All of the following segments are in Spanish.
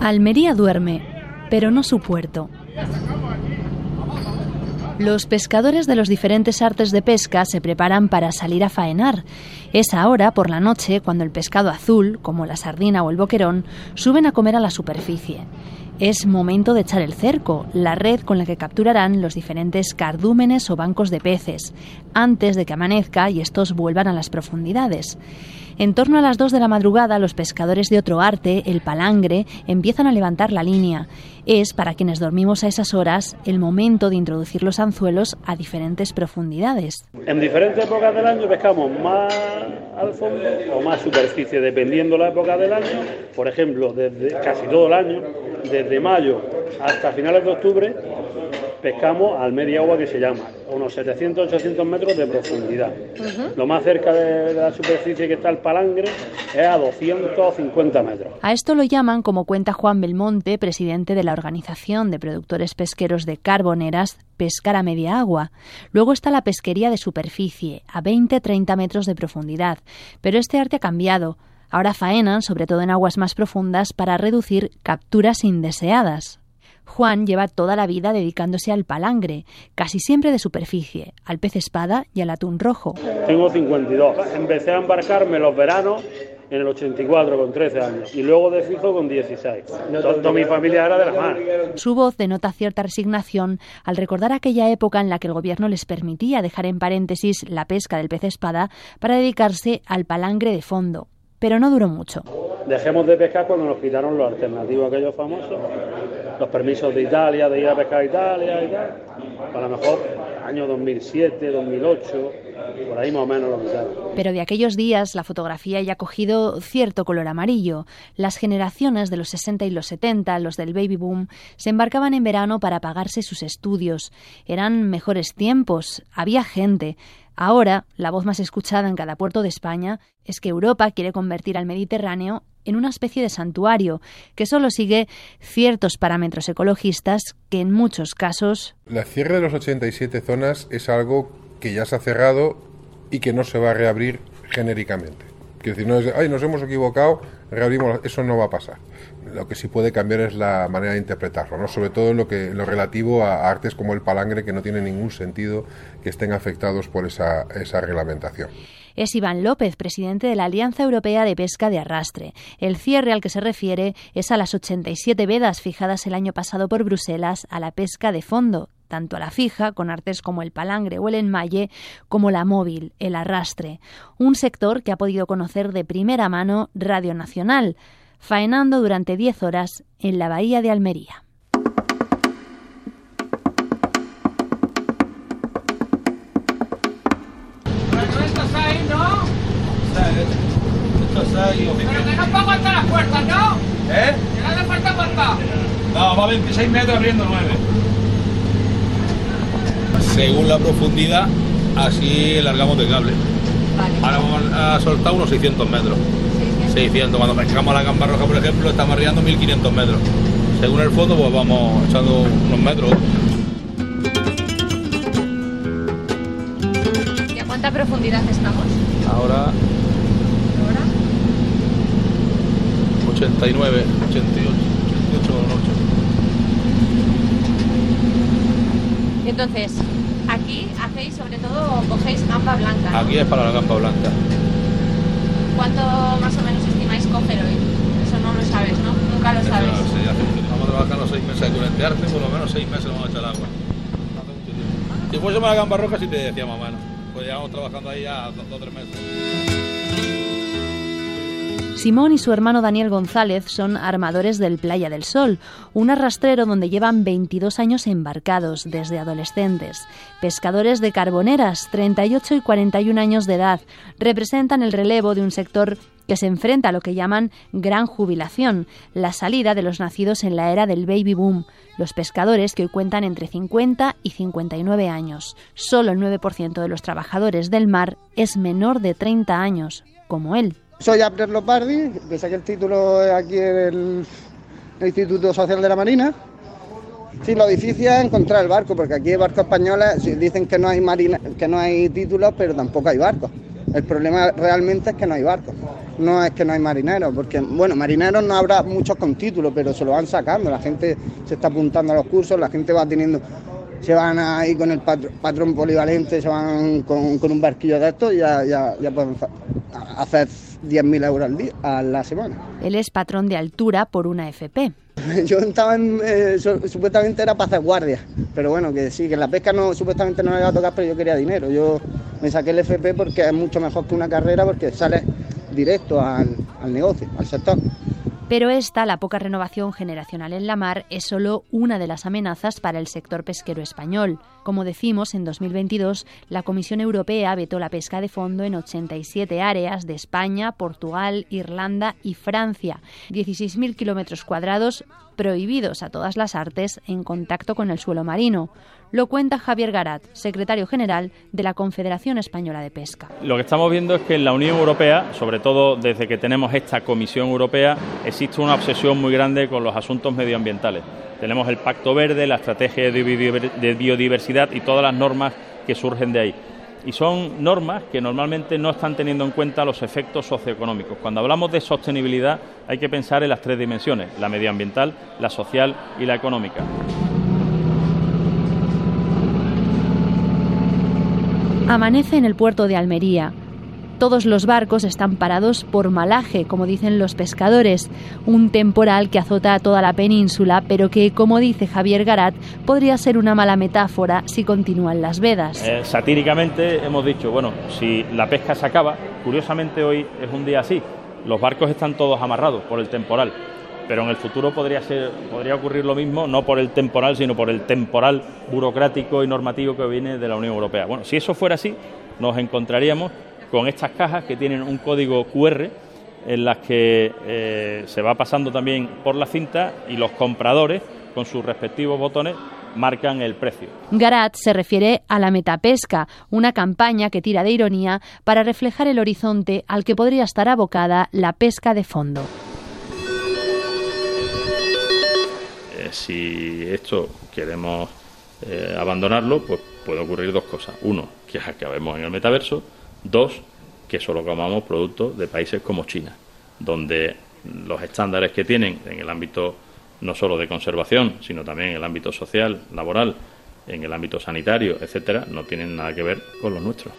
Almería duerme, pero no su puerto. Los pescadores de los diferentes artes de pesca se preparan para salir a faenar. Es ahora, por la noche, cuando el pescado azul, como la sardina o el boquerón, suben a comer a la superficie. Es momento de echar el cerco, la red con la que capturarán los diferentes cardúmenes o bancos de peces, antes de que amanezca y estos vuelvan a las profundidades. En torno a las 2 de la madrugada, los pescadores de otro arte, el palangre, empiezan a levantar la línea. Es, para quienes dormimos a esas horas, el momento de introducir los anzuelos a diferentes profundidades. En diferentes épocas del año pescamos más al fondo o más superficie, dependiendo la época del año. Por ejemplo, desde casi todo el año, desde mayo hasta finales de octubre, pescamos al media agua que se llama, unos 700-800 metros de profundidad. Lo más cerca de, la superficie que está el palangre es a 250 metros. A esto lo llaman, como cuenta Juan Belmonte, presidente de la Organización de Productores Pesqueros de Carboneras, pescar a media agua. Luego está la pesquería de superficie, a 20-30 metros de profundidad. Pero este arte ha cambiado. Ahora faenan, sobre todo en aguas más profundas, para reducir capturas indeseadas. Juan lleva toda la vida dedicándose al palangre, casi siempre de superficie, al pez espada y al atún rojo. Tengo 52. Empecé a embarcarme los veranos en el 84 con 13 años y luego de fijo con 16. Toda mi familia era de la mar. Su voz denota cierta resignación al recordar aquella época en la que el gobierno les permitía dejar en paréntesis la pesca del pez espada para dedicarse al palangre de fondo. Pero no duró mucho. Dejemos de pescar cuando nos quitaron los alternativos aquellos famosos los permisos de Italia, de ir a pescar a Italia y tal. A lo mejor año 2007, 2008, por ahí más o menos lo quitaron. Pero de aquellos días la fotografía ya ha cogido cierto color amarillo. Las generaciones de los 60 y los 70, los del baby boom, se embarcaban en verano para pagarse sus estudios. Eran mejores tiempos, había gente. Ahora, la voz más escuchada en cada puerto de España es que Europa quiere convertir al Mediterráneo en una especie de santuario que solo sigue ciertos parámetros ecologistas que en muchos casos... La cierre de los 87 zonas es algo que ya se ha cerrado y que no se va a reabrir genéricamente. Que decir, no es, ay, nos hemos equivocado, reabrimos, eso no va a pasar. Lo que sí puede cambiar es la manera de interpretarlo, ¿no? sobre todo en lo, que, lo relativo a artes como el palangre, que no tiene ningún sentido que estén afectados por esa, esa reglamentación es Iván López, presidente de la Alianza Europea de Pesca de Arrastre. El cierre al que se refiere es a las 87 vedas fijadas el año pasado por Bruselas a la pesca de fondo, tanto a la fija, con artes como el palangre o el enmalle, como la móvil, el arrastre, un sector que ha podido conocer de primera mano Radio Nacional, faenando durante 10 horas en la bahía de Almería. Pero que no pongo hasta las puertas, ¿no? ¿Eh? Que no hace falta cuánta. No, va a 26 metros abriendo 9. Según la profundidad, así largamos de cable. Vale. Ahora vamos a soltar unos 600 metros. 600. Cuando pescamos la gamba roja, por ejemplo, estamos arriando 1500 metros. Según el fondo, pues vamos echando unos metros. ¿Y a cuánta profundidad estamos? Ahora 89, 88, 88 noche. Entonces, aquí hacéis sobre todo, cogéis gamba blanca. Aquí es para la gamba blanca. ¿Cuánto más o menos estimáis coger hoy? Eso no lo sabes, ¿no? Nunca lo sabes. No, sí, vamos a trabajar los seis meses de curentearte, por lo menos seis meses vamos a echar agua. Si fuésemos a la gamba roja, sí te decía más o menos. Pues llevamos trabajando ahí ya dos o tres meses. Simón y su hermano Daniel González son armadores del Playa del Sol, un arrastrero donde llevan 22 años embarcados desde adolescentes. Pescadores de carboneras, 38 y 41 años de edad, representan el relevo de un sector que se enfrenta a lo que llaman gran jubilación, la salida de los nacidos en la era del baby boom, los pescadores que hoy cuentan entre 50 y 59 años. Solo el 9% de los trabajadores del mar es menor de 30 años, como él. Soy Abner Lombardi, que saqué el título aquí en el, Instituto Social de la Marina. Sí, lo difícil es encontrar el barco, porque aquí hay barcos españoles, dicen que no hay marina, que no hay títulos, pero tampoco hay barcos. El problema realmente es que no hay barcos, no es que no hay marineros, porque, bueno, marineros no habrá muchos con título, pero se lo van sacando, la gente se está apuntando a los cursos, la gente va teniendo, se van ahí con el patrón, polivalente, se van con, un barquillo de estos y ya, ya, ya pueden hacer 10.000 euros al día, a la semana. Él es patrón de altura por una FP. Yo estaba en, eh, supuestamente era para hacer guardia, pero bueno, que sí, que la pesca no, supuestamente no me iba a tocar, pero yo quería dinero. Yo me saqué el FP porque es mucho mejor que una carrera porque sale directo al, al negocio, al sector. Pero esta, la poca renovación generacional en la mar, es solo una de las amenazas para el sector pesquero español. Como decimos, en 2022 la Comisión Europea vetó la pesca de fondo en 87 áreas de España, Portugal, Irlanda y Francia. 16.000 kilómetros cuadrados prohibidos a todas las artes en contacto con el suelo marino. Lo cuenta Javier Garat, secretario general de la Confederación Española de Pesca. Lo que estamos viendo es que en la Unión Europea, sobre todo desde que tenemos esta Comisión Europea, existe una obsesión muy grande con los asuntos medioambientales. Tenemos el Pacto Verde, la Estrategia de Biodiversidad y todas las normas que surgen de ahí y son normas que normalmente no están teniendo en cuenta los efectos socioeconómicos. Cuando hablamos de sostenibilidad hay que pensar en las tres dimensiones, la medioambiental, la social y la económica. Amanece en el puerto de Almería, todos los barcos están parados por malaje, como dicen los pescadores, un temporal que azota a toda la península, pero que, como dice Javier Garat, podría ser una mala metáfora si continúan las vedas. Eh, satíricamente hemos dicho, bueno, si la pesca se acaba, curiosamente hoy es un día así, los barcos están todos amarrados por el temporal pero en el futuro podría ser podría ocurrir lo mismo no por el temporal sino por el temporal burocrático y normativo que viene de la Unión Europea. Bueno, si eso fuera así, nos encontraríamos con estas cajas que tienen un código QR en las que eh, se va pasando también por la cinta y los compradores con sus respectivos botones marcan el precio. Garat se refiere a la metapesca, una campaña que tira de ironía para reflejar el horizonte al que podría estar abocada la pesca de fondo. Eh, si esto queremos eh, abandonarlo, pues puede ocurrir dos cosas. Uno, que acabemos en el metaverso Dos, que solo comamos productos de países como China, donde los estándares que tienen en el ámbito no solo de conservación, sino también en el ámbito social, laboral, en el ámbito sanitario, etcétera, no tienen nada que ver con los nuestros.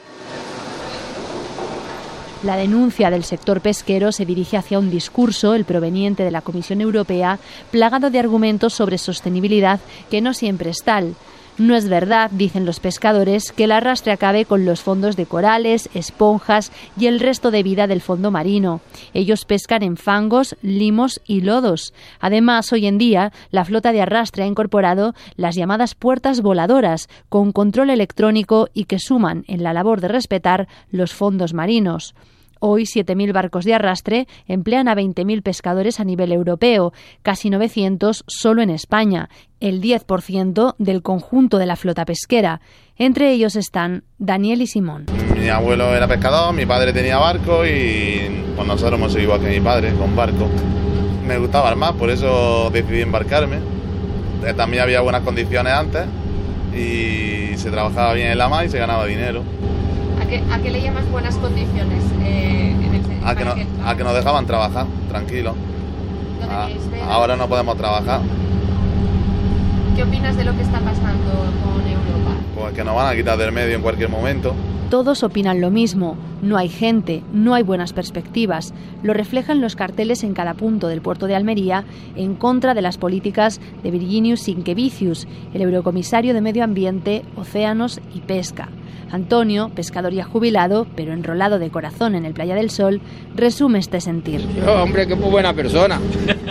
La denuncia del sector pesquero se dirige hacia un discurso, el proveniente de la Comisión Europea, plagado de argumentos sobre sostenibilidad que no siempre es tal. No es verdad, dicen los pescadores, que el arrastre acabe con los fondos de corales, esponjas y el resto de vida del fondo marino. Ellos pescan en fangos, limos y lodos. Además, hoy en día, la flota de arrastre ha incorporado las llamadas puertas voladoras, con control electrónico y que suman en la labor de respetar los fondos marinos. Hoy 7.000 barcos de arrastre emplean a 20.000 pescadores a nivel europeo, casi 900 solo en España, el 10% del conjunto de la flota pesquera. Entre ellos están Daniel y Simón. Mi abuelo era pescador, mi padre tenía barco y pues nosotros hemos igual que mi padre, con barco. Me gustaba más, por eso decidí embarcarme. Eh, también había buenas condiciones antes y se trabajaba bien en la mar y se ganaba dinero. ¿A qué, le llamas buenas condiciones? Eh, a, que a que nos dejaban trabajar, tranquilo. ahora no podemos trabajar. ¿Qué opinas de lo que está pasando con Europa? Pues que nos van a quitar del medio en cualquier momento. Todos opinan lo mismo. No hay gente, no hay buenas perspectivas. Lo reflejan los carteles en cada punto del puerto de Almería en contra de las políticas de Virginius Sinkevicius, el eurocomisario de Medio Ambiente, Océanos y Pesca. Antonio, pescador ya jubilado, pero enrolado de corazón en el Playa del Sol, resume este sentir. hombre, qué muy buena persona.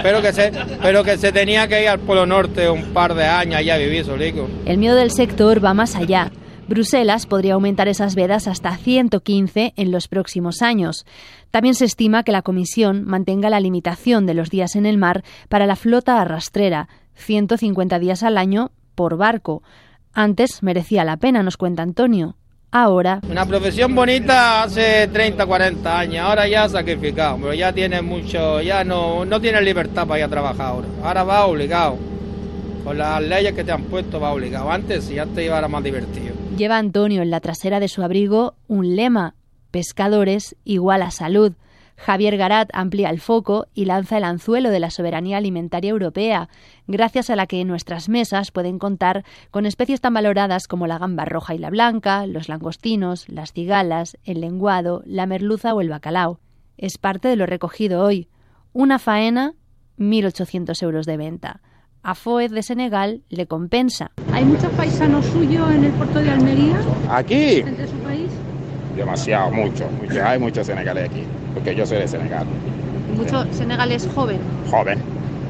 pero, que se, pero que se tenía que ir al Polo Norte un par de años allá a vivir solico. El miedo del sector va más allá. Bruselas podría aumentar esas vedas hasta 115 en los próximos años. También se estima que la Comisión mantenga la limitación de los días en el mar para la flota arrastrera, 150 días al año por barco. Antes merecía la pena, nos cuenta Antonio ahora. Una profesión bonita hace 30, 40 años, ahora ya sacrificado, pero ya tiene mucho, ya no, no tiene libertad para ir a trabajar ahora. Ahora va obligado. Con las leyes que te han puesto va obligado. Antes, si antes iba era más divertido. Lleva Antonio en la trasera de su abrigo un lema, Pescadores igual a salud. Javier Garat amplía el foco y lanza el anzuelo de la soberanía alimentaria europea, gracias a la que nuestras mesas pueden contar con especies tan valoradas como la gamba roja y la blanca, los langostinos, las cigalas, el lenguado, la merluza o el bacalao. Es parte de lo recogido hoy. Una faena, 1.800 euros de venta. A Foez de Senegal le compensa. ¿Hay muchos paisanos suyos en el puerto de Almería? ¿Aquí? ¿Entre su país? Demasiado, mucho, mucho. Hay muchos senegales aquí, porque yo soy de Senegal. ¿Mucho senegalés joven? Joven,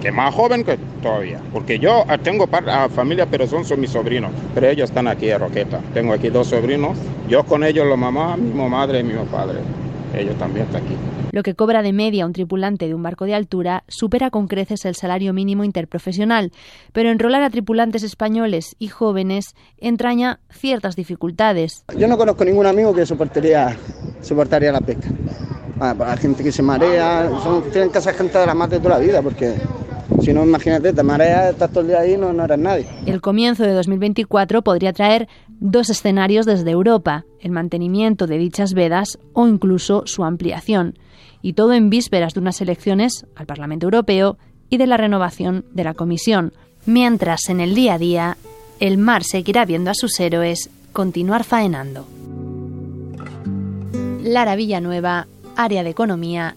que más joven que todavía. Porque yo ah, tengo par- ah, familia, pero son, son mis sobrinos. Pero ellos están aquí en Roqueta. Tengo aquí dos sobrinos. Yo con ellos, la mamá, mismo madre y mismo padre. Ellos también están aquí. Lo que cobra de media un tripulante de un barco de altura supera con creces el salario mínimo interprofesional, pero enrolar a tripulantes españoles y jóvenes entraña ciertas dificultades. Yo no conozco ningún amigo que soportaría, soportaría la pesca. Ah, para la gente que se marea, son, tienen que ser gente de la más de toda la vida, porque si no, imagínate, te mareas, estás todo el día ahí, no, no eres nadie. El comienzo de 2024 podría traer dos escenarios desde Europa, el mantenimiento de dichas vedas o incluso su ampliación, y todo en vísperas de unas elecciones al Parlamento Europeo y de la renovación de la Comisión. Mientras en el día a día, el mar seguirá viendo a sus héroes continuar faenando. Lara Villanueva, Área de Economía,